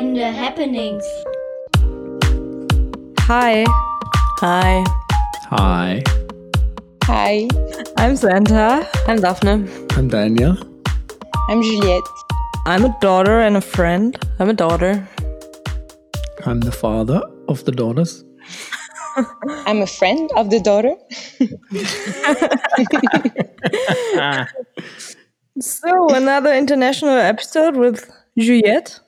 Entscheidende Happenings. Hi. Hi. Hi, Hi, I'm Santa. I'm Daphne. I'm Daniel. I'm Juliette. I'm a daughter and a friend. I'm a daughter. I'm the father of the daughters. I'm a friend of the daughter. So, another international episode with Juliette.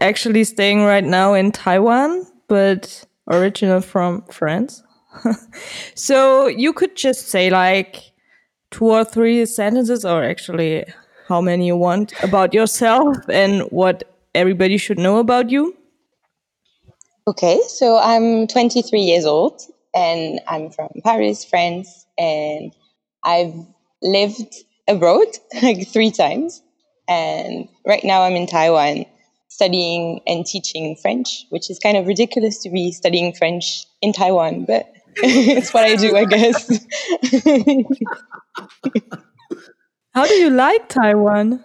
Actually, staying right now in Taiwan, but original from France. so, you could just say like two or three sentences, or actually how many you want, about yourself and what everybody should know about you. Okay, so I'm 23 years old and I'm from Paris, France, and I've lived abroad like three times. And right now I'm in Taiwan studying and teaching French, which is kind of ridiculous to be studying French in Taiwan, but it's what I do, I guess. How do you like Taiwan?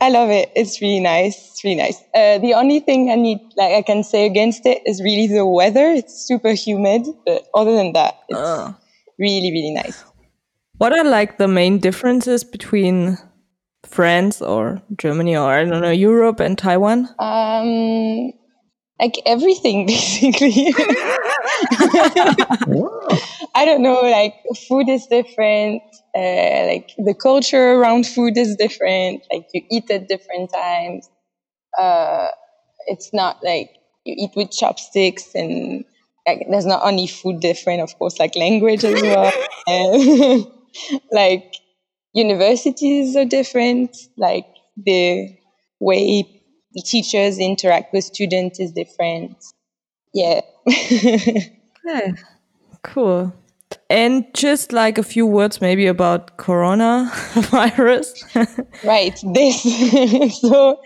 I love it. It's really nice. It's really nice. Uh, the only thing I need, like, I can say against it is really the weather. It's super humid, but other than that, it's Uh. really, really nice. What are like the main differences between France or Germany or I don't know Europe and Taiwan? Um, like everything, basically. I don't know. Like food is different. Uh, like the culture around food is different. Like you eat at different times. Uh, it's not like you eat with chopsticks and like there's not only food different, of course, like language as well. and like universities are different. Like the way the teachers interact with students is different. Yeah. Okay, cool. And just like a few words maybe about coronavirus. right. This. so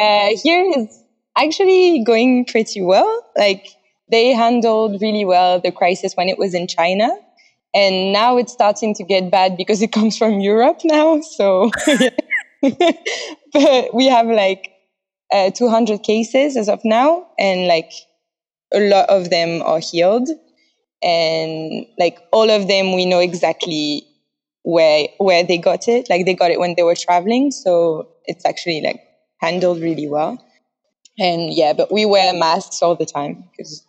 uh, here is actually going pretty well. Like they handled really well the crisis when it was in China. And now it's starting to get bad because it comes from Europe now. So, but we have like uh, 200 cases as of now, and like a lot of them are healed. And like all of them, we know exactly where where they got it. Like they got it when they were traveling, so it's actually like handled really well. And yeah, but we wear masks all the time because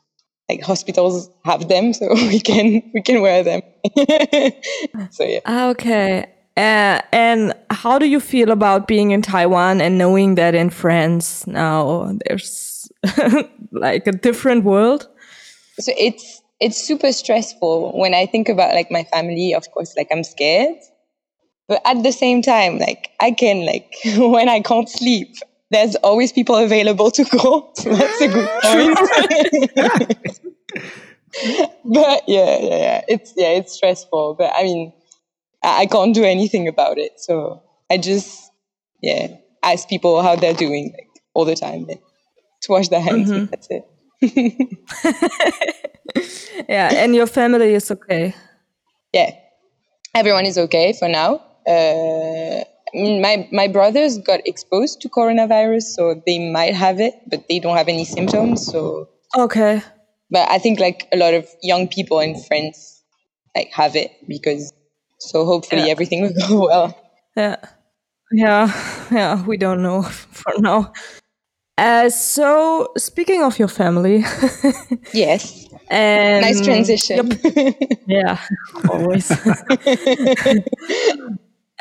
like hospitals have them, so we can we can wear them. so yeah. Ah, okay. Uh, and how do you feel about being in Taiwan and knowing that in France now there's like a different world? so it's it's super stressful when I think about like my family. Of course, like I'm scared, but at the same time, like I can like when I can't sleep, there's always people available to call. So that's a good point. but yeah, yeah, yeah, it's yeah, it's stressful. But I mean, I, I can't do anything about it. So I just yeah ask people how they're doing like all the time. To wash their hands. but That's it. Yeah, and your family is okay. yeah, everyone is okay for now. Uh, my my brothers got exposed to coronavirus, so they might have it, but they don't have any symptoms. So, Okay. but I think like a lot of young people in France like have it because. So hopefully Yeah. everything will go well. Yeah. Yeah. Yeah. We don't know for now. Uh, so speaking of your family, Yes, and nice transition. Yeah, always.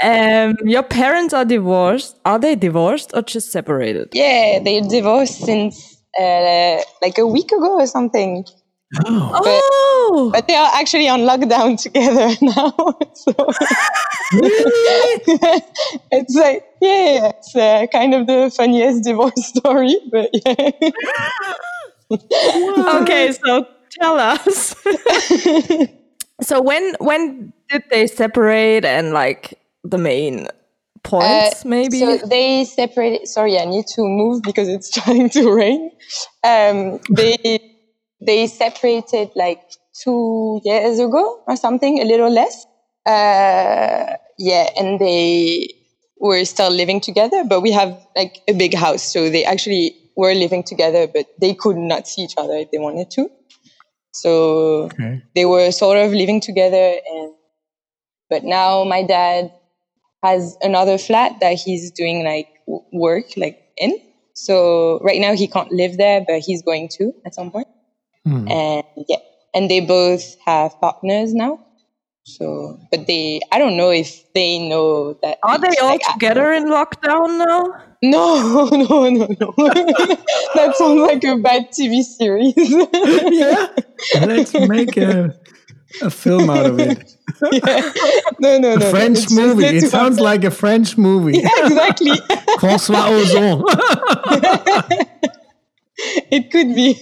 Um, your parents are divorced. Are they divorced or just separated? yeah, they divorced since uh, like a week ago or something. Oh, Oh, But they are actually on lockdown together now. so it's like, yeah, it's uh, kind of the funniest divorce story, but yeah. okay. So tell us. so when when did they separate and like the main points maybe? Uh, So they separated. Sorry, I need to move because it's trying to rain. Um, they they separated like two years ago or something, a little less. Uh, yeah, and they were still living together, but we have like a big house, so they actually were living together, but they could not see each other if they wanted to. So Okay. they were sort of living together and but now my dad has another flat that he's doing like work like in so right now he can't live there but he's going to at some point Hmm. and yeah and they both have partners now so but they i don't know if they know that Are they all like, together in lockdown now? no no no no that sounds like a bad tv series yeah. Let's make a, a film out of it. yeah. no no no no. French It's just movie. It sounds them. like a French movie. exactly François Ozon. it could be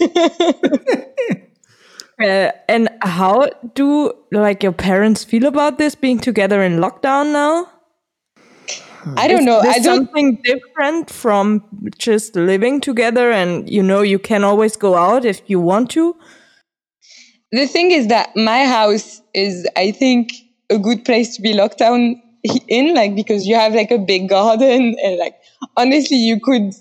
Uh, and how do like your parents feel about this being together in lockdown now? i don't know Is i don't something different from just living together and you know you can always go out if you want to? The thing is that my house is i think a good place to be locked down in like because you have like a big garden and like honestly you could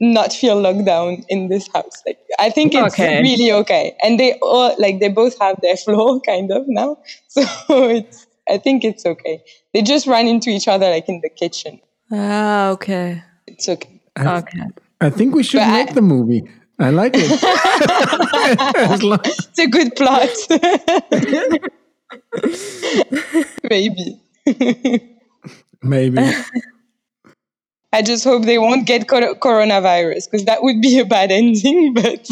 not feel locked down in this house like i think it's Okay. really okay and they all like they both have their floor kind of now so it's i think it's okay they just run into each other like in the kitchen Ah, okay. it's okay Okay. I think we should But I- make the movie. I like it. Long- it's a good plot maybe Maybe. I just hope they won't get cor- coronavirus because that would be a bad ending. But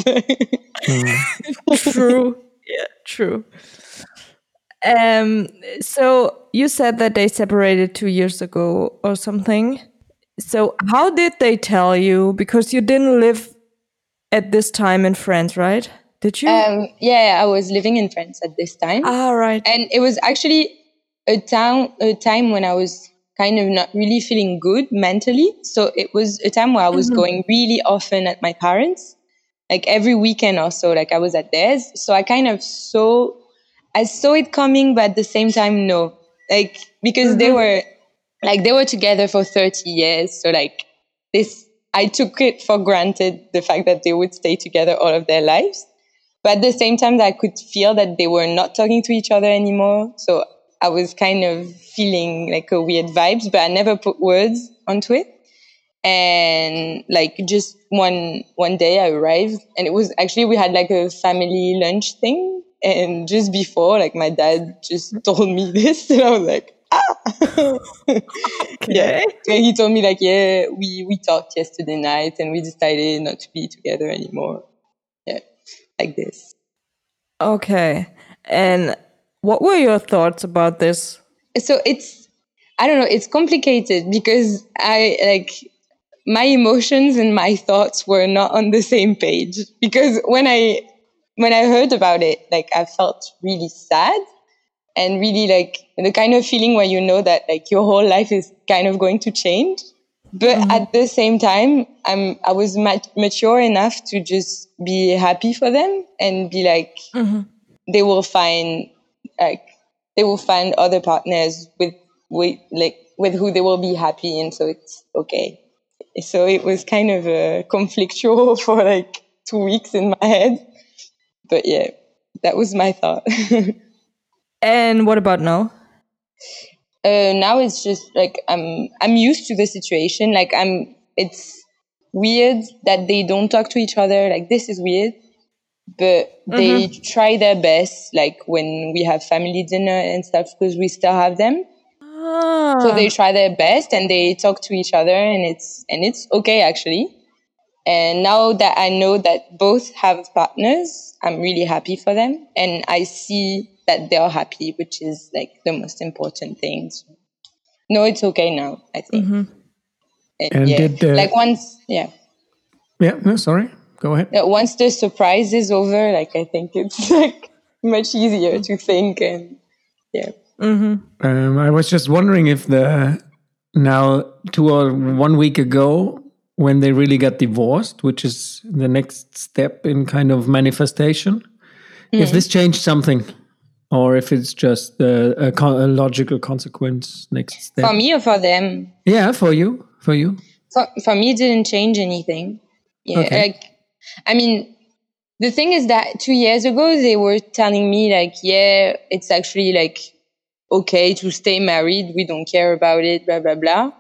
true. Yeah, true. Um so you said that they separated 2 years ago or something. So how did they tell you because you didn't live at this time in France, right? Did you? um, yeah, I was living in France at this time, ah, right. and it was actually a time a time when I was kind of not really feeling good mentally. So it was a time where I was going really often at my parents, like every weekend or so. Like I was at theirs, so I kind of saw I saw it coming, but at the same time, no. Like because they were like they were together for 30 years. So like this I took it for granted the fact that they would stay together all of their lives. But at the same time I could feel that they were not talking to each other anymore. So I was kind of feeling like a weird vibes, but I never put words onto it. And like just one one day I arrived and it was actually we had like a family lunch thing and just before like my dad just told me this and I was like ah! Yeah. And he told me like yeah we we talked yesterday night and we decided not to be together anymore. Yeah like this. Okay. And what were your thoughts about this? so it's i don't know it's complicated because i like my emotions and my thoughts were not on the same page because when i when i heard about it like i felt really sad and really like the kind of feeling where you know that like your whole life is kind of going to change. But mm-hmm. at the same time i'm i was mat- mature enough to just be happy for them and be like mm-hmm. they will find like they will find other partners with with like with who they will be happy and so it's okay. So it was kind of a conflictual for like two weeks in my head. But yeah that was my thought And what about now? uh, now it's just like I'm I'm used to the situation. Like I'm it's weird that they don't talk to each other. Like this is weird. But they try their best, like when we have family dinner and stuff, because we still have them. Ah, So they try their best and they talk to each other, and it's and it's okay actually. And now that I know that both have partners, I'm really happy for them, and I see that they're happy, which is like the most important thing. So, no, it's okay now. I think. And, And yeah, did, uh, like once, yeah, Yeah, no, sorry. Go ahead. Uh, once the surprise is over, like I think it's like much easier to think and yeah. Um, I was just wondering if the now two or one week ago when they really got divorced, which is the next step in kind of manifestation, if mm. this changed something, or if it's just a, a, a logical consequence next step. For me or for them, yeah, for you, for you. for, for me, it didn't change anything. Yeah, Okay. like I mean, the thing is that two years ago they were telling me like, yeah, it's actually like okay to stay married. We don't care about it. Blah blah blah.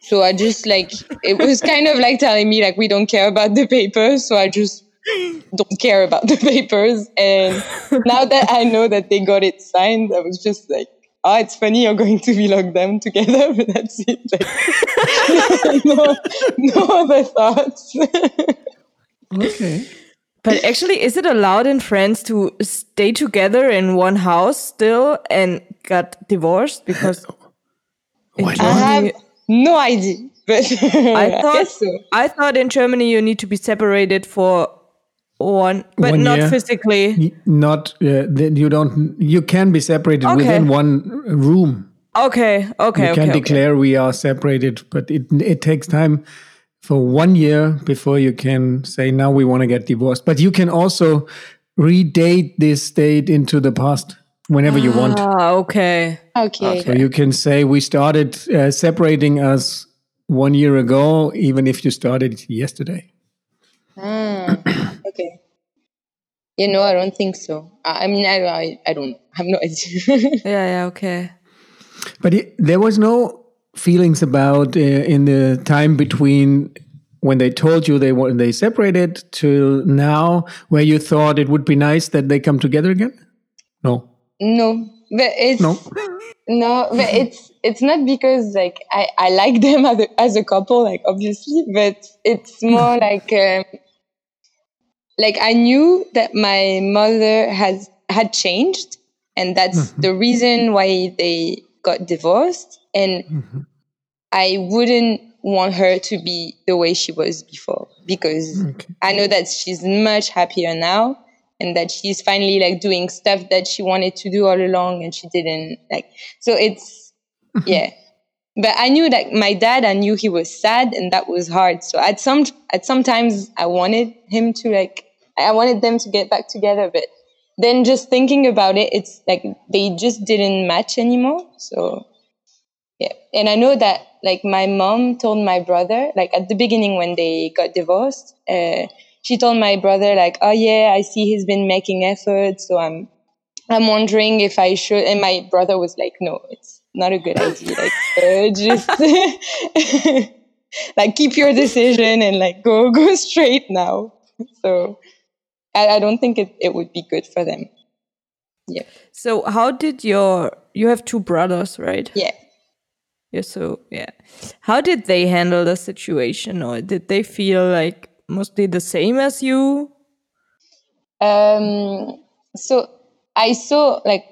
So I just like it was kind of like telling me like we don't care about the papers. So I just don't care about the papers. And now that I know that they got it signed, I was just like. Oh, it's funny you're going to be locked down together, but that's it. Like, no, no other thoughts. Okay. But actually, is it allowed in France to stay together in one house still and got divorced? Because Why in I not? have Germany- no idea, but I I thought guess so. I thought in Germany you need to be separated for one, but One not year. physically. Not uh, then you don't. You can be separated Okay. within one room. Okay, okay, You can okay. declare we are separated, but it it takes time for one year before you can say now we want to get divorced. But you can also redate this date into the past whenever you want. Ah, okay. Okay. So you can say we started uh, separating us one year ago, even if you started yesterday. Ah, okay. You know, I don't think so. I, I mean, I, I, I don't have no idea. Yeah, yeah, okay. But it, there was no feelings about uh, in the time between when they told you they were they separated till now, where you thought it would be nice that they come together again. No, no, but it's no. no, but it's it's not because like I I like them as a, as a couple, like obviously, but it's more like um, like I knew that my mother has had changed, and that's the reason why they got divorced, and I wouldn't want her to be the way she was before because Okay. I know that she's much happier now and that she's finally like doing stuff that she wanted to do all along and she didn't like so it's yeah. But I knew that my dad I knew he was sad and that was hard. So at some at sometimes I wanted him to like I wanted them to get back together but then just thinking about it it's like they just didn't match anymore. So yeah. And I know that like my mom told my brother, like at the beginning when they got divorced, uh, she told my brother like, oh yeah, I see he's been making efforts. So I'm, I'm wondering if I should. And my brother was like, no, it's not a good idea. Like, uh, just like keep your decision and like go, go straight now. So I, I don't think it, it would be good for them. Yeah. So how did your you have two brothers, right? Yeah. Yeah, so yeah. How did they handle the situation or did they feel like mostly the same as you? Um, so I saw like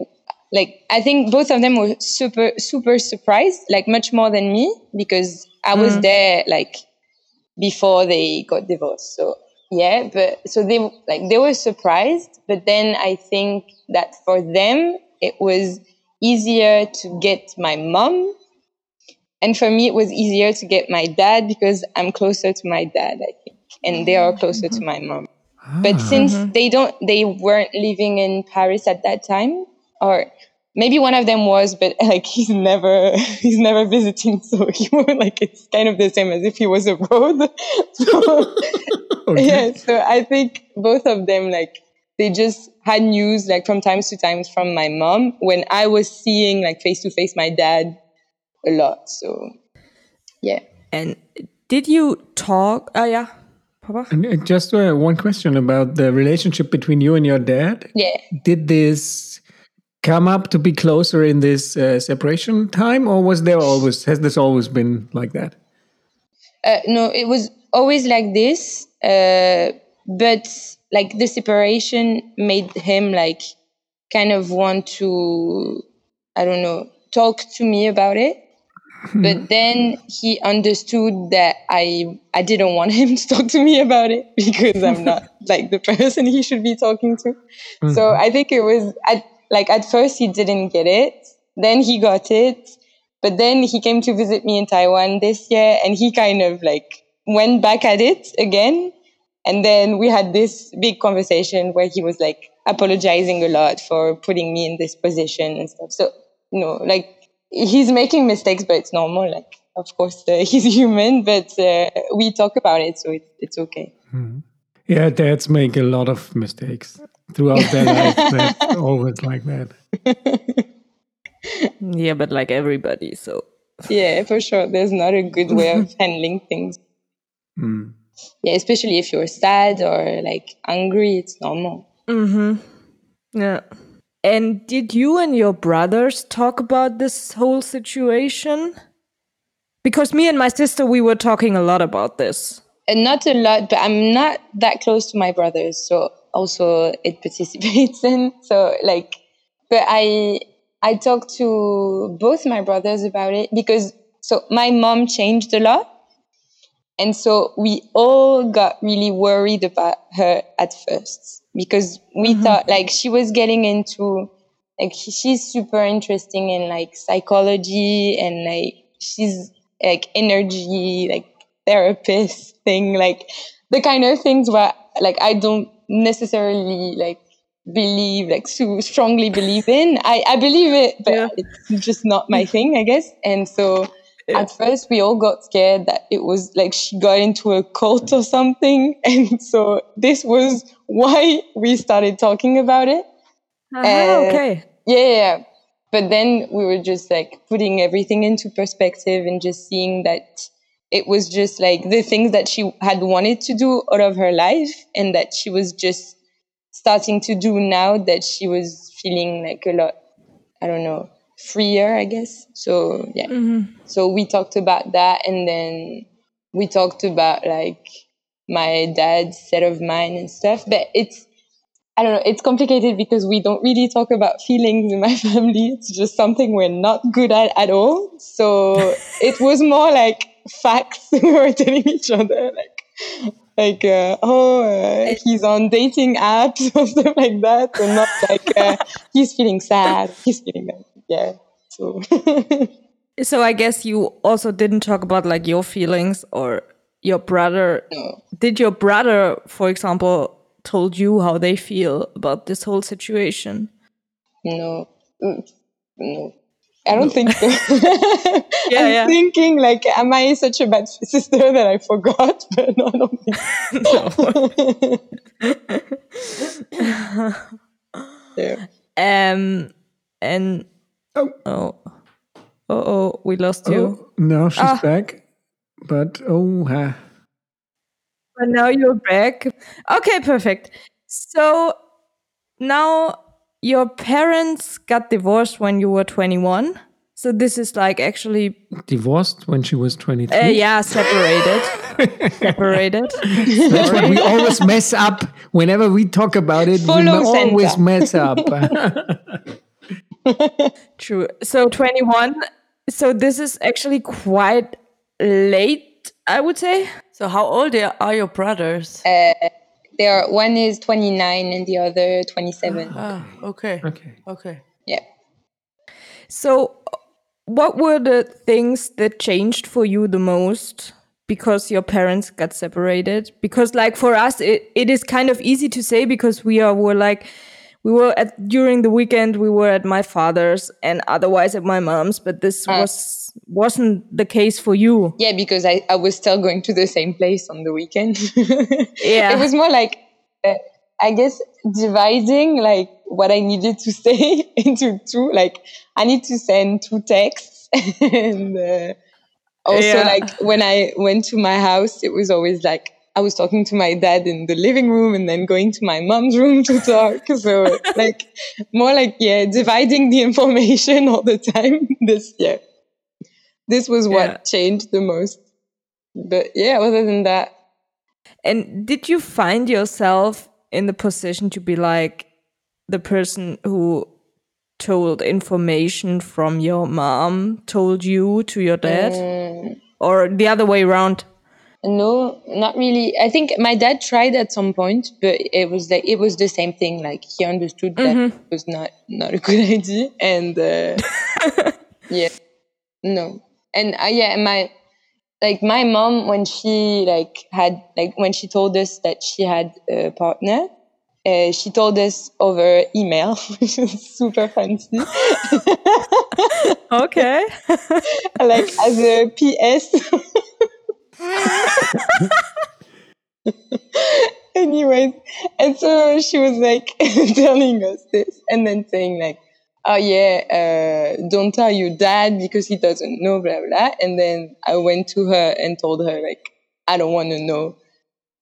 like I think both of them were super super surprised, like much more than me because I was there like before they got divorced. So yeah, but so they like they were surprised, but then I think that for them it was easier to get my mom and for me it was easier to get my dad because I'm closer to my dad, I think, and they are closer to my mom. But since they don't, they weren't living in Paris at that time, or maybe one of them was, but like he's never, he's never visiting, so he was like it's kind of the same as if he was abroad. so, yeah, so I think both of them like they just had news like from times to times from my mom when I was seeing like face to face my dad a lot. So yeah. And did you talk? Ah, yeah, Papa. And uh, just uh, one question about the relationship between you and your dad. Yeah. Did this come up to be closer in this uh, separation time, or was there always has this always been like that? Uh, no, it was always like this. Uh, but like the separation made him like kind of want to, I don't know, talk to me about it. Hmm. But then he understood that I I didn't want him to talk to me about it because I'm not like the person he should be talking to. Hmm. So I think it was at like at first he didn't get it. Then he got it. But then he came to visit me in Taiwan this year and he kind of like went back at it again. And then we had this big conversation where he was like apologizing a lot for putting me in this position and stuff. So, you know, like he's making mistakes, but it's normal. Like of course, uh, he's human, but uh, we talk about it, so it, it's okay. Yeah, dads make a lot of mistakes throughout their life. That's always like that. Yeah, but like everybody, so Yeah, for sure. There's not a good way of handling things. Yeah, especially if you're sad or like angry, it's normal. Mm-hmm. yeah. And did you and your brothers talk about this whole situation? Because me and my sister, we were talking a lot about this. And not a lot, but I'm not that close to my brothers, so also it participates in. So like, but I I talked to both my brothers about it because so my mom changed a lot, and so we all got really worried about her at first because we mm-hmm. thought like she was getting into like she's super interesting in like psychology and like she's like energy like therapist thing like the kind of things where like I don't necessarily like believe like so strongly believe in. I, I believe it but Yeah. it's just not my thing I guess. And so at first we all got scared that it was like she got into a cult or something and so this was why we started talking about it Ah, Uh, okay. yeah, yeah, yeah. But then we were just like putting everything into perspective and just seeing that it was just like the things that she had wanted to do out of her life and that she was just starting to do now that she was feeling like a lot, I don't know, freer, I guess. So, yeah. So we talked about that and then we talked about like my dad's set of mind and stuff. But it's, I don't know, it's complicated because we don't really talk about feelings in my family. It's just something we're not good at at all. So it was more like facts we were telling each other, like, like, uh, oh, uh, he's on dating apps or stuff like that, and not like uh, he's feeling sad, he's feeling like, yeah. So So I guess you also didn't talk about like your feelings or your brother. no. Did your brother, for example, told you how they feel about this whole situation? No, Mm, no, I don't think so. Yeah, I'm yeah. thinking like, am I such a bad sister that I forgot? But no, I don't think. so. yeah. Um, and Oh. oh, oh, oh, we lost you. Oh, no, she's Ah. back. But oh, ha. But now you're back. Okay, perfect. So now your parents got divorced when you were 21. So this is like actually, divorced when she was 23. uh, yeah, separated. separated. That's what we always mess up whenever we talk about it. Follow we always mess up. True. So 21. So this is actually quite late, I would say. So how old are are your brothers? They are one is 29 and the other 27. ah, okay. okay. Okay. Yeah. So, what were the things that changed for you the most because your parents got separated? Because, like, for us, it, it is kind of easy to say because we are were like, we were at during the weekend we were at my father's and otherwise at my mom's, but this was wasn't the case for you. Yeah, because I, I was still going to the same place on the weekend. Yeah. It was more like, uh, I guess, dividing like what I needed to say into two. Like, I need to send two texts. and uh, also, Yeah. like, when I went to my house, it was always like, I was talking to my dad in the living room and then going to my mom's room to talk. So, like, more like, yeah, dividing the information all the time this year. This was what Yeah. changed the most. But yeah, other than that, And did you find yourself in the position to be like the person who told information from your mom told you to your dad? Mm. Or the other way around? No, not really. I think my dad tried at some point, but it was like it was the same thing. Like he understood that it was not not a good idea, and uh, yeah, no, and uh, yeah, my like my mom when she like had like when she told us that she had a partner. Uh, she told us over email, which is super fancy. Okay. like as a PS. Anyways, and so she was like telling us this and then saying like, oh yeah, uh, don't tell your dad because he doesn't know, blah, blah. And then I went to her and told her like, I don't want to know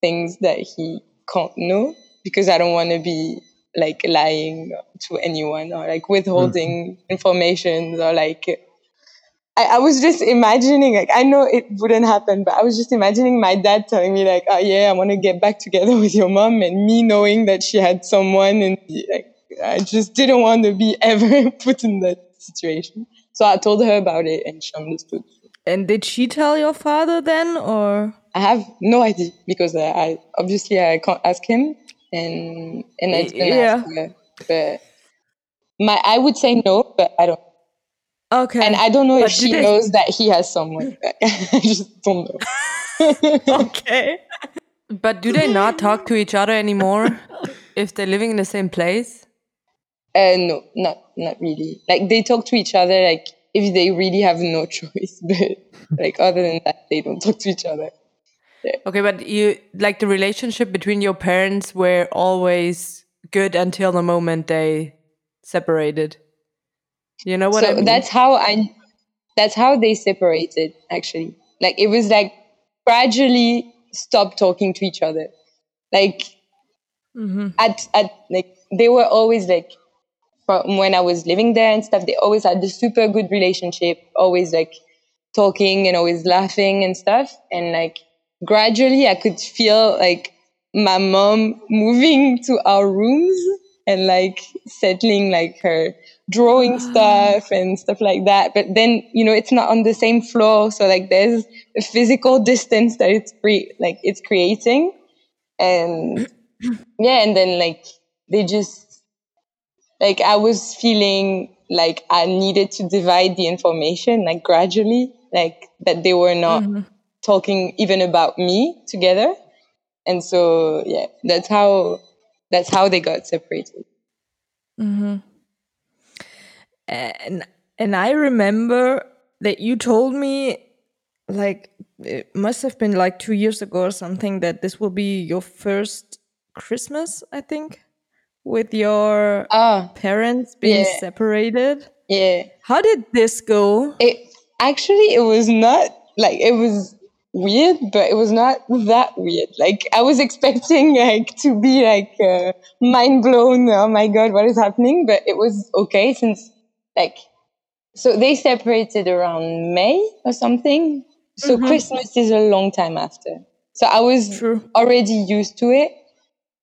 things that he can't know because I don't want to be like lying to anyone or like withholding information or like I, I was just imagining like I know it wouldn't happen, but I was just imagining my dad telling me like, "Oh yeah, I want to get back together with your mom," and me knowing that she had someone, and like I just didn't want to be ever put in that situation. So I told her about it, and she understood. And did she tell your father then, or? I have no idea because I, I obviously I can't ask him, and and I didn't Yeah. ask her. But my I would say no, but I don't. Okay. And I don't know But if she they- knows that he has someone. I just don't know. okay. But do they not talk to each other anymore if they're living in the same place? Uh, no, not not really. Like they talk to each other like if they really have no choice, but like other than that, they don't talk to each other. Okay, but you like the relationship between your parents were always good until the moment they separated. You know what so I mean? that's how I. That's how they separated. Actually, like it was like gradually stop talking to each other. Like mm-hmm. at at like they were always like from when I was living there and stuff. They always had this super good relationship. Always like talking and always laughing and stuff. And like gradually I could feel like my mom moving to our rooms and like settling like her drawing ah. stuff and stuff like that. But then, you know, it's not on the same floor. So like there's a physical distance that it's cre- like it's creating. And yeah, and then like they just like I was feeling like I needed to divide the information like gradually, like that they were not mm-hmm. talking even about me together. And so yeah, that's how that's how they got separated. Mm-hmm. And and I remember that you told me like it must have been like 2 years ago or something that this will be your first Christmas, I think, with your Ah, parents being yeah. separated. yeah. How did this go? It actually it was not like it was weird, but it was not that weird. Like I was expecting like to be like uh, mind blown. Oh my god, what is happening? But it was okay since like so they separated around May or something. So mm-hmm. Christmas is a long time after. So I was True. already used to it,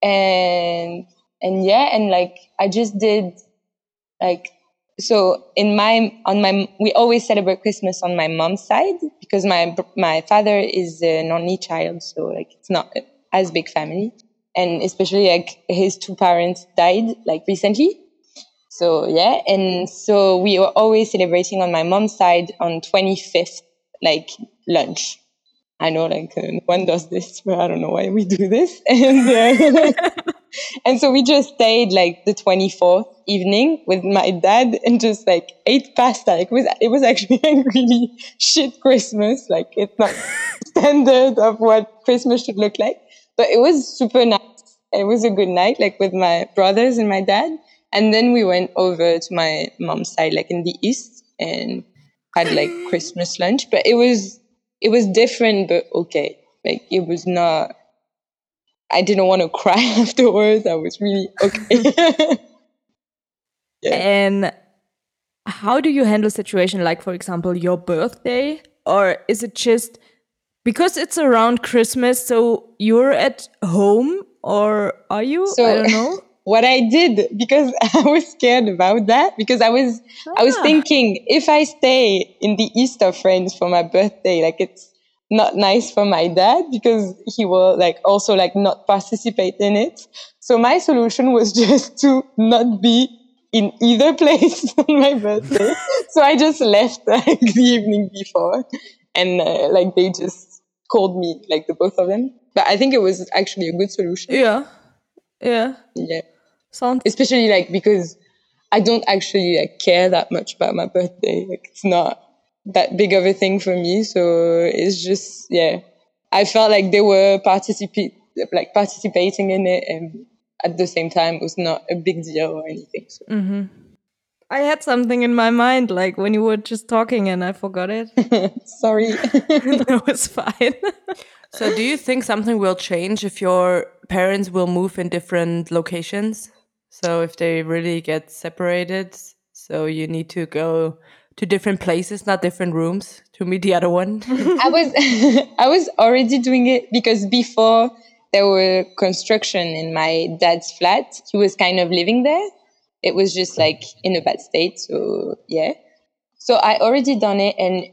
and and yeah, and like I just did like so in my on my we always celebrate christmas on my mom's side because my my father is an only child so like it's not as big family and especially like his two parents died like recently so yeah and so we were always celebrating on my mom's side on 25th like lunch I know like uh, no one does this, but I don't know why we do this. And uh, and so we just stayed like the 24th evening with my dad and just like ate pasta. It was it was actually a really shit Christmas. Like it's not standard of what Christmas should look like, but it was super nice. It was a good night, like with my brothers and my dad. And then we went over to my mom's side, like in the east, and had like Christmas lunch. But it was it was different, but okay. Like it was not. I didn't want to cry afterwards. I was really okay. And how do you handle situation like for example your birthday or is it just because it's around Christmas so you're at home or are you? So- I don't know. What I did because I was scared about that because I was I was Ah. thinking if I stay in the Easter friends for my birthday, like it's not nice for my dad because he will like also like not participate in it. So my solution was just to not be in either place on my birthday. so I just left like the evening before and uh, like they just called me like the both of them. But I think it was actually a good solution. Yeah. Yeah. Yeah Sounds especially like because I don't actually like care that much about my birthday. Like it's not that big of a thing for me. So it's just yeah. I felt like they were participate like participating in it and at the same time it was not a big deal or anything. So. Mm-hmm. I had something in my mind, like when you were just talking and I forgot it. Sorry. no, was fine. So, do you think something will change if your parents will move in different locations? So, if they really get separated, so you need to go to different places, not different rooms, to meet the other one. I was I was already doing it because before there were construction in my dad's flat. He was kind of living there. It was just like in a bad state. So yeah. So I already done it and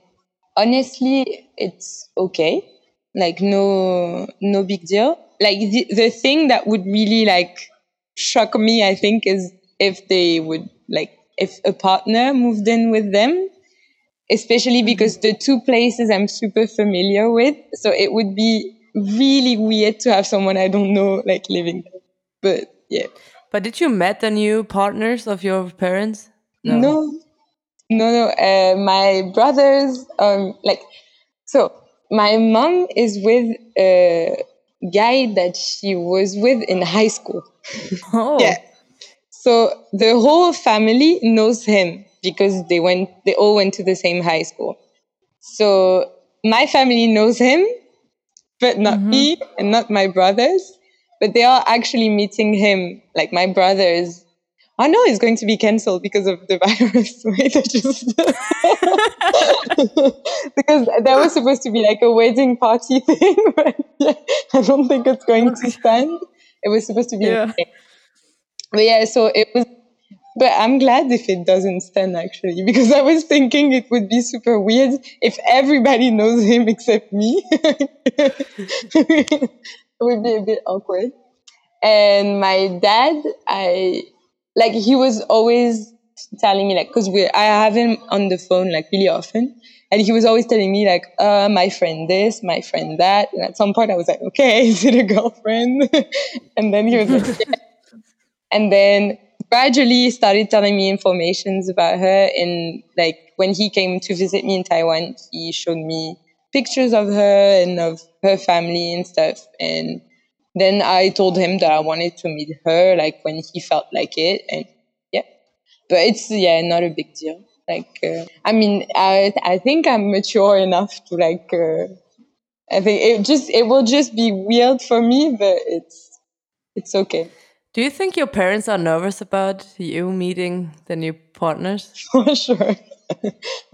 honestly it's okay. Like no no big deal. Like the, the thing that would really like shock me, I think, is if they would like if a partner moved in with them especially because the two places I'm super familiar with. So it would be really weird to have someone I don't know like living there. But yeah. but did you met the new partners of your parents? No. No, no. Uh, my brothers, um, like, so my mom is with a guy that she was with in high school. Oh, Yeah. So the whole family knows him because they went, they all went to the same high school. So my family knows him, but not mm-hmm. me and not my brothers. But they are actually meeting him. Like my brothers, I know it's going to be cancelled because of the virus. Just because there was supposed to be like a wedding party thing, but yeah, I don't think it's going to stand. It was supposed to be Yeah. but yeah, so it was. But I'm glad if it doesn't stand actually, because I was thinking it would be super weird if everybody knows him except me. it would be a bit awkward. And my dad, I like he was always telling me like because we I have him on the phone like really often, and he was always telling me like, uh, my friend this, my friend that. And at some point, I was like, okay, is it a girlfriend? and then he was like, yeah. and then gradually he started telling me informations about her and like when he came to visit me in taiwan he showed me pictures of her and of her family and stuff and then i told him that i wanted to meet her like when he felt like it and yeah but it's yeah not a big deal like uh, i mean i i think i'm mature enough to like uh, i think it just it will just be weird for me but it's it's okay Do you think your parents are nervous about you meeting the new partners? for sure.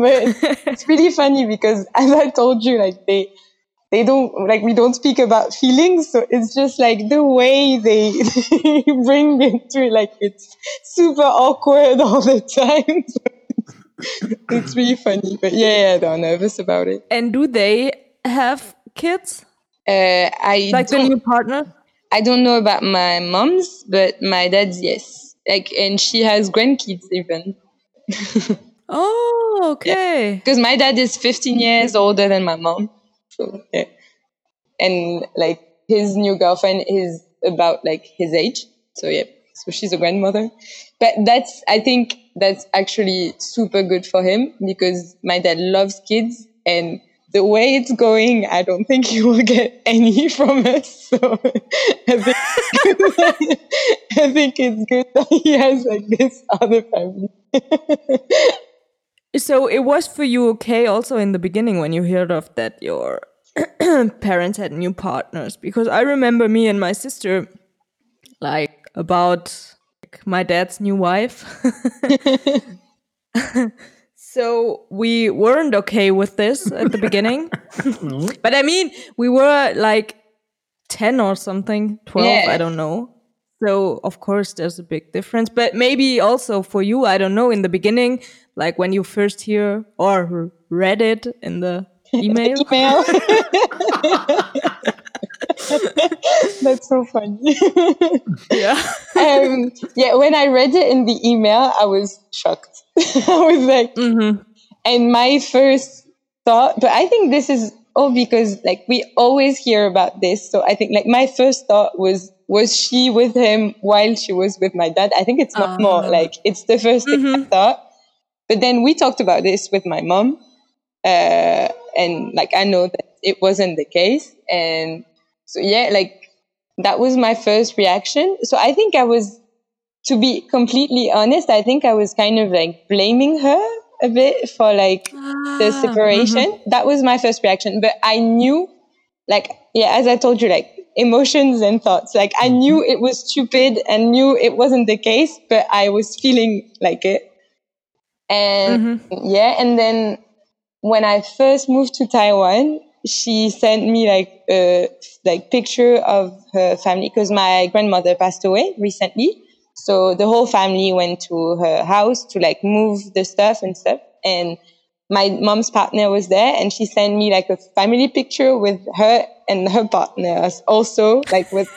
but it's really funny because as I told you, like they they don't like we don't speak about feelings, so it's just like the way they, they bring it to like it's super awkward all the time. It's, really funny, but yeah, yeah, they're nervous about it. and do they have kids? Uh, I Like the new partner? I don't know about my mom's, but my dad's yes. Like, and she has grandkids even. Oh, okay. because my dad is 15 years older than my mom. So yeah. And like his new girlfriend is about like his age. So yeah. So she's a grandmother. But that's I think that's actually super good for him because my dad loves kids and the way it's going, I don't think he will get any from us. So I think, I think it's good that he has like this other family. So it was for you okay also in the beginning when you heard of that your parents had new partners because I remember me and my sister like about like, my dad's new wife. so we weren't okay with this at the beginning. but I mean, we were like 10 or something, 12, Yeah. I don't know. So of course there's a big difference, but maybe also for you, I don't know, in the beginning, like when you first hear or read it in the email. email. That's so funny. yeah. um, yeah, when I read it in the email, I was shocked. I was like, Mhm. and my first thought, but I think this is all because like we always hear about this. So I think like my first thought was, was she with him while she was with my dad? I think it's not more like it's the 1st thing I thought. But then we talked about this with my mom. Uh, and like I know that it wasn't the case. And so yeah, like that was my first reaction. So I think I was, to be completely honest, I think I was kind of like blaming her a bit for like the ah, mm-hmm. separation. That was my first reaction. But I knew, like, yeah, as I told you, like emotions and thoughts. Like I mm-hmm. knew it was stupid and knew it wasn't the case, but I was feeling like it. And mm-hmm. yeah, and then when I first moved to Taiwan, she sent me like a like picture of her family because my grandmother passed away recently. So the whole family went to her house to like move the stuff and stuff. And my mom's partner was there and she sent me like a family picture with her and her partner also like with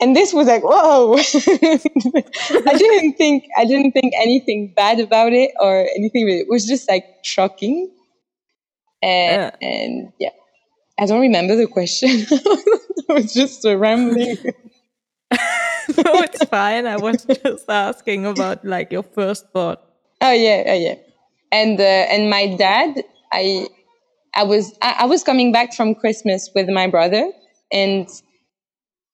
and this was like whoa i didn't think i didn't think anything bad about it or anything it was just like shocking and, Yeah. and yeah i don't remember the question it was just a rambling no, it's fine. I was just asking about like your first thought. Oh yeah, oh yeah. And uh, and my dad, I I was I, I was coming back from Christmas with my brother, and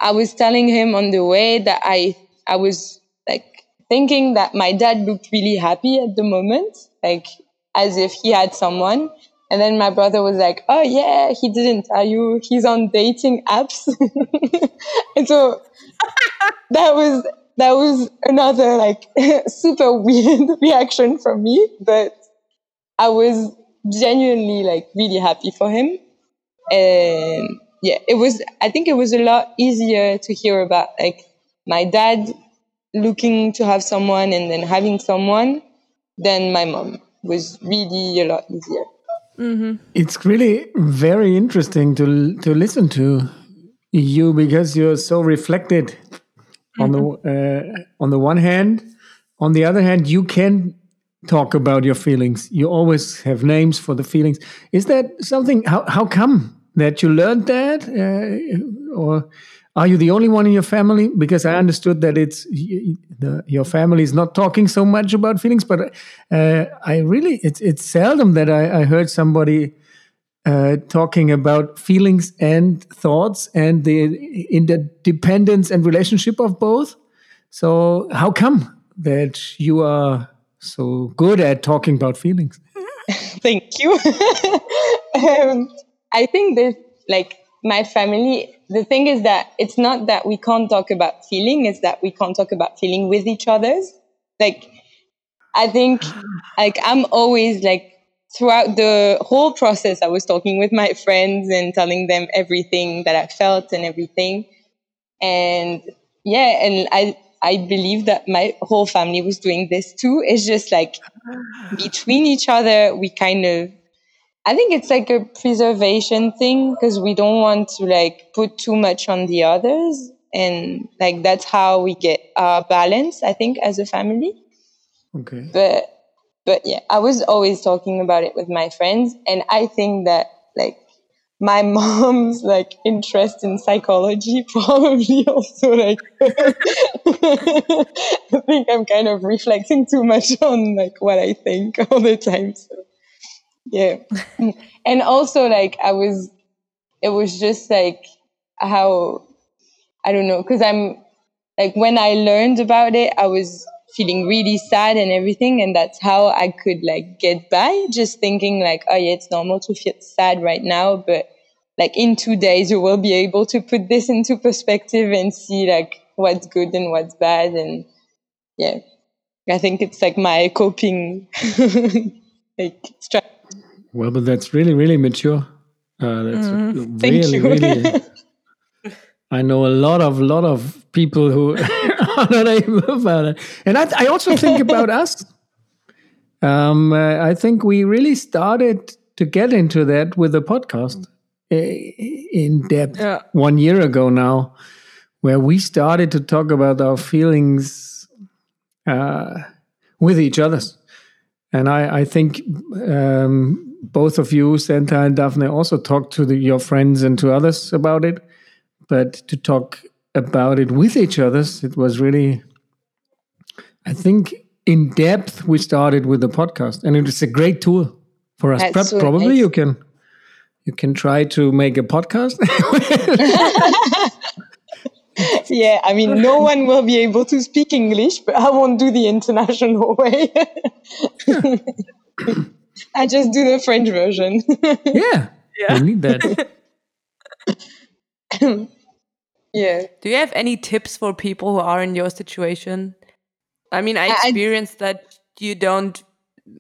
I was telling him on the way that I I was like thinking that my dad looked really happy at the moment, like as if he had someone. And then my brother was like, "Oh yeah, he didn't tell you he's on dating apps." and so that was that was another like super weird reaction from me, but I was genuinely like really happy for him. And yeah, it was I think it was a lot easier to hear about like my dad looking to have someone and then having someone than my mom was really a lot easier. It's really very interesting to to listen to you because you're so reflected on the uh, on the one hand, on the other hand, you can talk about your feelings. You always have names for the feelings. Is that something? How how come that you learned that, uh, or are you the only one in your family? Because I understood that it's the, your family is not talking so much about feelings, but uh, I really it's it's seldom that I, I heard somebody uh, talking about feelings and thoughts and the interdependence and relationship of both. So, how come that you are so good at talking about feelings? Thank you. um, I think that like my family, the thing is that it's not that we can't talk about feeling, it's that we can't talk about feeling with each other's. Like, I think like I'm always like throughout the whole process, I was talking with my friends and telling them everything that I felt and everything. And yeah, and I, I believe that my whole family was doing this too. It's just like between each other, we kind of, I think it's like a preservation thing because we don't want to like put too much on the others. And like that's how we get our balance, I think, as a family Okay. but but yeah i was always talking about it with my friends and i think that like my mom's like interest in psychology probably also like i think i'm kind of reflecting too much on like what i think all the time so yeah mm. and also like i was it was just like how i don't know because i'm like when I learned about it, I was feeling really sad and everything. And that's how I could like get by just thinking like, oh yeah, it's normal to feel sad right now. But like in two days, you will be able to put this into perspective and see like what's good and what's bad. And yeah, I think it's like my coping like strategy. Well, but that's really, really mature. Uh, that's Thank really, you. really. I know a lot of lot of people who are not able about it, and I, I also think about us. Um, uh, I think we really started to get into that with the podcast uh, in depth Yeah. one year ago now, where we started to talk about our feelings uh, with each other, And I, I think um, both of you, Santa and Daphne, also talk to the, your friends and to others about it. But to talk about it with each others, it was really, I think, in depth. We started with the podcast, and it is a great tool for us. So Probably you can you can try to make a podcast. Yeah, I mean, no one will be able to speak English, but I won't do the international way. I just do the French version. yeah, we need that. yeah. Do you have any tips for people who are in your situation? I mean, I I- I- experienced that you don't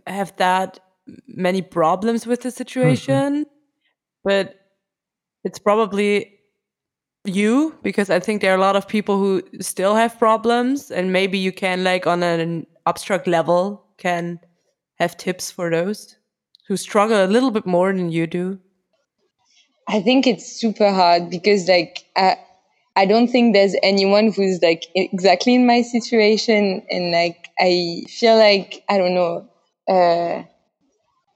have that many problems with the situation, mm-hmm. but it's probably you because I think there are a lot of people who still have problems, and maybe you can, like, on an abstract level, can have tips for those who struggle a little bit more than you do. I think it's super hard because like I, I don't think there's anyone who's like exactly in my situation. And like I feel like I don't know uh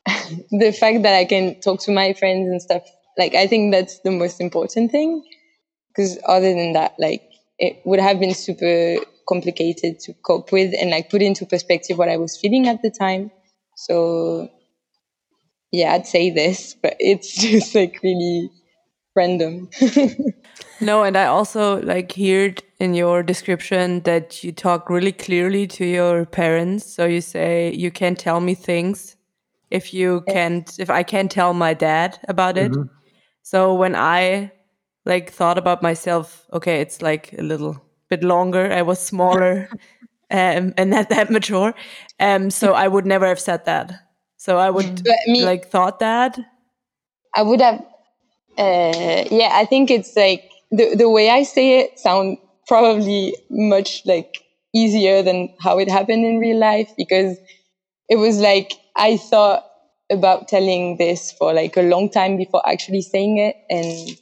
the fact that I can talk to my friends and stuff like I think that's the most important thing. Because other than that like it would have been super complicated to cope with and like put into perspective what I was feeling at the time. So yeah I'd say this but it's just like really random No, and I also like heard in your description that you talk really clearly to your parents. So you say you can't tell me things if you can't if I can't tell my dad about it. So when I like thought about myself, okay, it's like a little bit longer. I was smaller um, and not that mature. Um, so I would never have said that. So I would me- like thought that. I would have, uh, yeah, I think it's like the, the way I say it sound probably much like easier than how it happened in real life because it was like I thought about telling this for like a long time before actually saying it and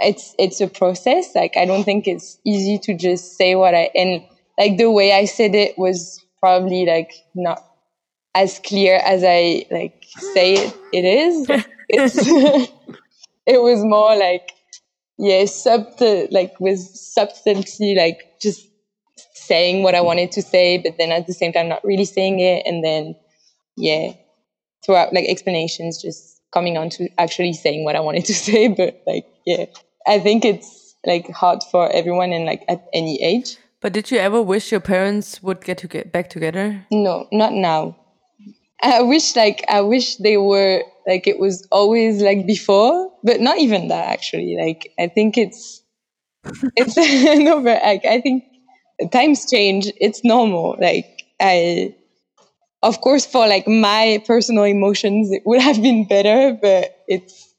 it's it's a process like i don't think it's easy to just say what i and like the way i said it was probably like not as clear as i like say it it is. It's it was more like yeah subtle like with subtlety like just saying what i wanted to say but then at the same time not really saying it. And then yeah throughout like explanations just coming on to actually saying what i wanted to say. But like yeah i think it's like hard for everyone and like at any age. But did you ever wish your parents would get to get back together? no not now i wish like i wish they were like it was always like before but not even that actually. Like i think it's it's no but like i think times change. It's normal. Like i of course for like my personal emotions it would have been better but it's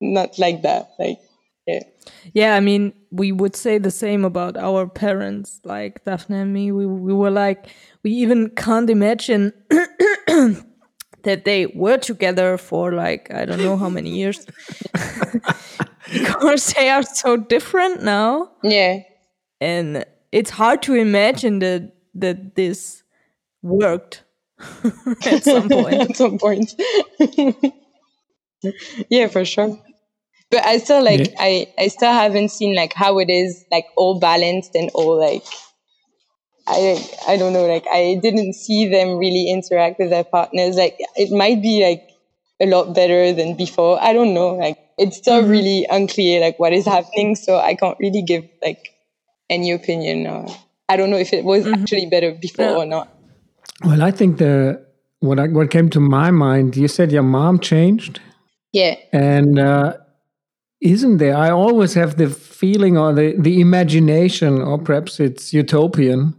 not like that. Like yeah. Yeah, I mean, we would say the same about our parents, like Daphne and me. We we were like, we even can't imagine that they were together for like I don't know how many years, because they are so different now, yeah and it's hard to imagine that that this worked at some point. at some point. yeah, for sure. But I still like Yeah. I I still haven't seen like how it is like all balanced and all like I I don't know like I didn't see them really interact with their partners like it might be like a lot better than before I don't know like it's still really unclear like what is happening so I can't really give like any opinion or I don't know if it was actually better before Yeah. or not Well, I think the what I, what came to my mind. You said your mom changed, yeah and uh, isn't there? I always have the feeling or the the imagination, or perhaps it's utopian,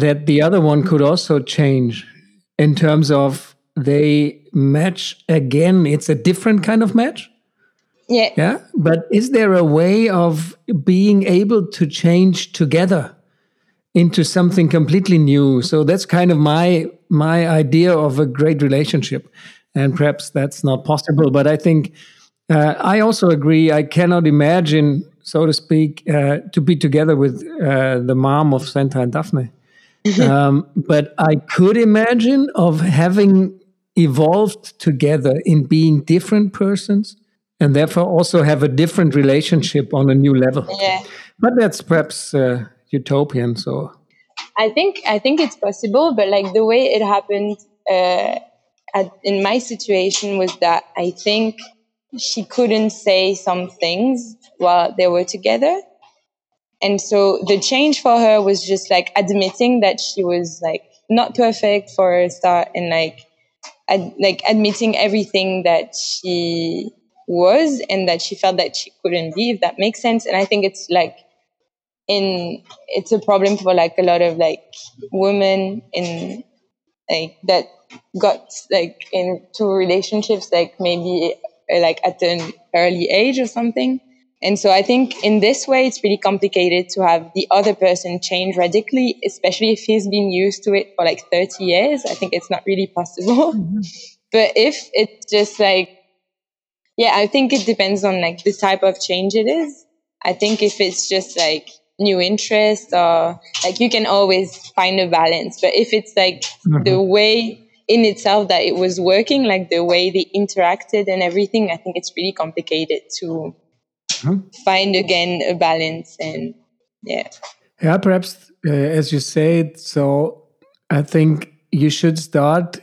that the other one could also change in terms of they match again. It's a different kind of match. yeah Yeah. But is there a way of being able to change together into something completely new? So that's kind of my my idea of a great relationship. And perhaps that's not possible, but I think uh, I also agree. I cannot imagine, so to speak, uh, to be together with uh, the mom of Santa and Daphne. um, but I could imagine of having evolved together in being different persons and therefore also have a different relationship on a new level. Yeah. But that's perhaps uh, utopian. So I think I think it's possible, but like the way it happened uh, at, in my situation was that I think she couldn't say some things while they were together, and so the change for her was just like admitting that she was like not perfect for a start, and like ad- like admitting everything that she was and that she felt that she couldn't be. If that makes sense, and I think it's like in it's a problem for like a lot of like women in like that got like into relationships like maybe like at an early age or something and so i think in this way it's really complicated to have the other person change radically especially if he's been used to it for like 30 years. I think it's not really possible. Mm-hmm. But if it's just like yeah i think it depends on like the type of change it is. I think if it's just like new interest or like you can always find a balance. But if it's like mm-hmm. the way in itself that it was working like the way they interacted and everything i think it's really complicated to find again a balance and yeah Yeah, perhaps uh, as you said, so I think you should start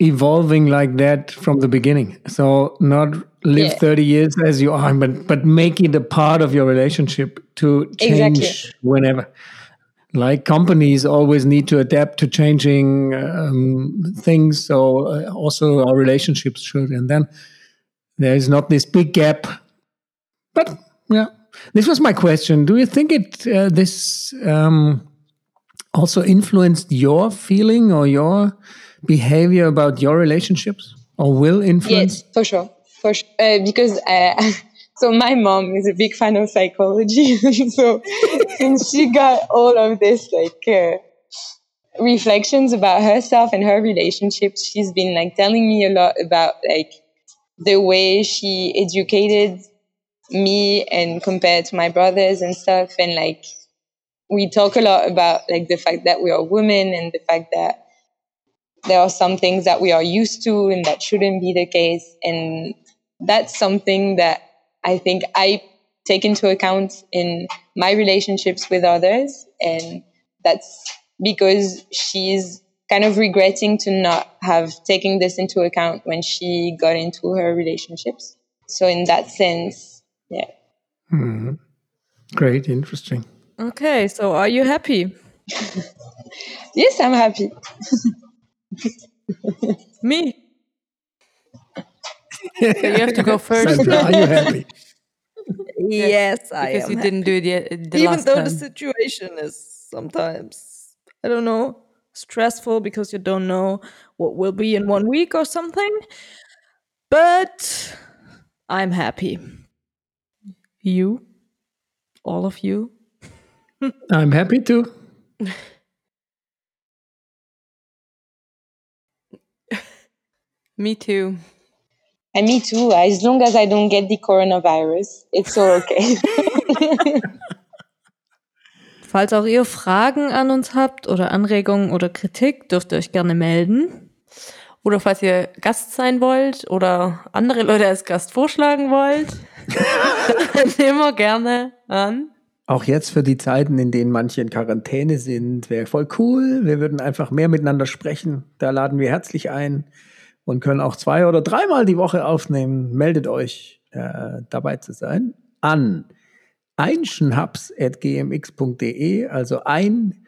evolving like that from the beginning. So not live Yeah. 30 years as you are, but but make it a part of your relationship to change Exactly. whenever. Like companies always need to adapt to changing um, things, so uh, also our relationships should. And then there is not this big gap. But yeah, this was my question. Do you think it uh, this um, also influenced your feeling or your behavior about your relationships, or will influence? Yes, for sure, for sure. Uh, because uh, so my mom is a big fan of psychology, so since she got all of this like uh, reflections about herself and her relationships, she's been like telling me a lot about like the way she educated me and compared to my brothers and stuff, and like we talk a lot about like the fact that we are women and the fact that there are some things that we are used to and that shouldn't be the case. And that's something that I think I take into account in my relationships with others. And that's because she's kind of regretting to not have taken this into account when she got into her relationships. So in that sense, yeah. Hmm. Great, interesting. Okay, so are you happy? Yes, I'm happy. Me? So you have to go first Sandra, are you happy? Yes, I because am. you happy. didn't do it yet. The Even last though time. the situation is sometimes, I don't know, stressful because you don't know what will be in one week or something. But I'm happy. You? All of you? I'm happy too. Me too. And me too. As long as I don't get the coronavirus, it's all okay. Falls auch ihr Fragen an uns habt oder Anregungen oder Kritik, dürft ihr euch gerne melden. Oder falls ihr Gast sein wollt oder andere Leute als Gast vorschlagen wollt, immer gerne an. Auch jetzt für die Zeiten, in denen manche in Quarantäne sind, wäre voll cool. Wir würden einfach mehr miteinander sprechen. Da laden wir herzlich ein und können auch zwei oder dreimal die Woche aufnehmen. Meldet euch, äh, dabei zu sein, an einschnaps.gmx.de, also ein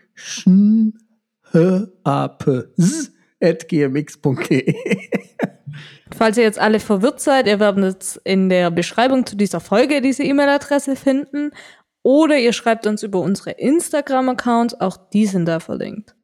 gmx.de. Falls ihr jetzt alle verwirrt seid, ihr werdet jetzt in der Beschreibung zu dieser Folge diese E-Mail-Adresse finden. Oder ihr schreibt uns über unsere Instagram-Accounts, auch die sind da verlinkt.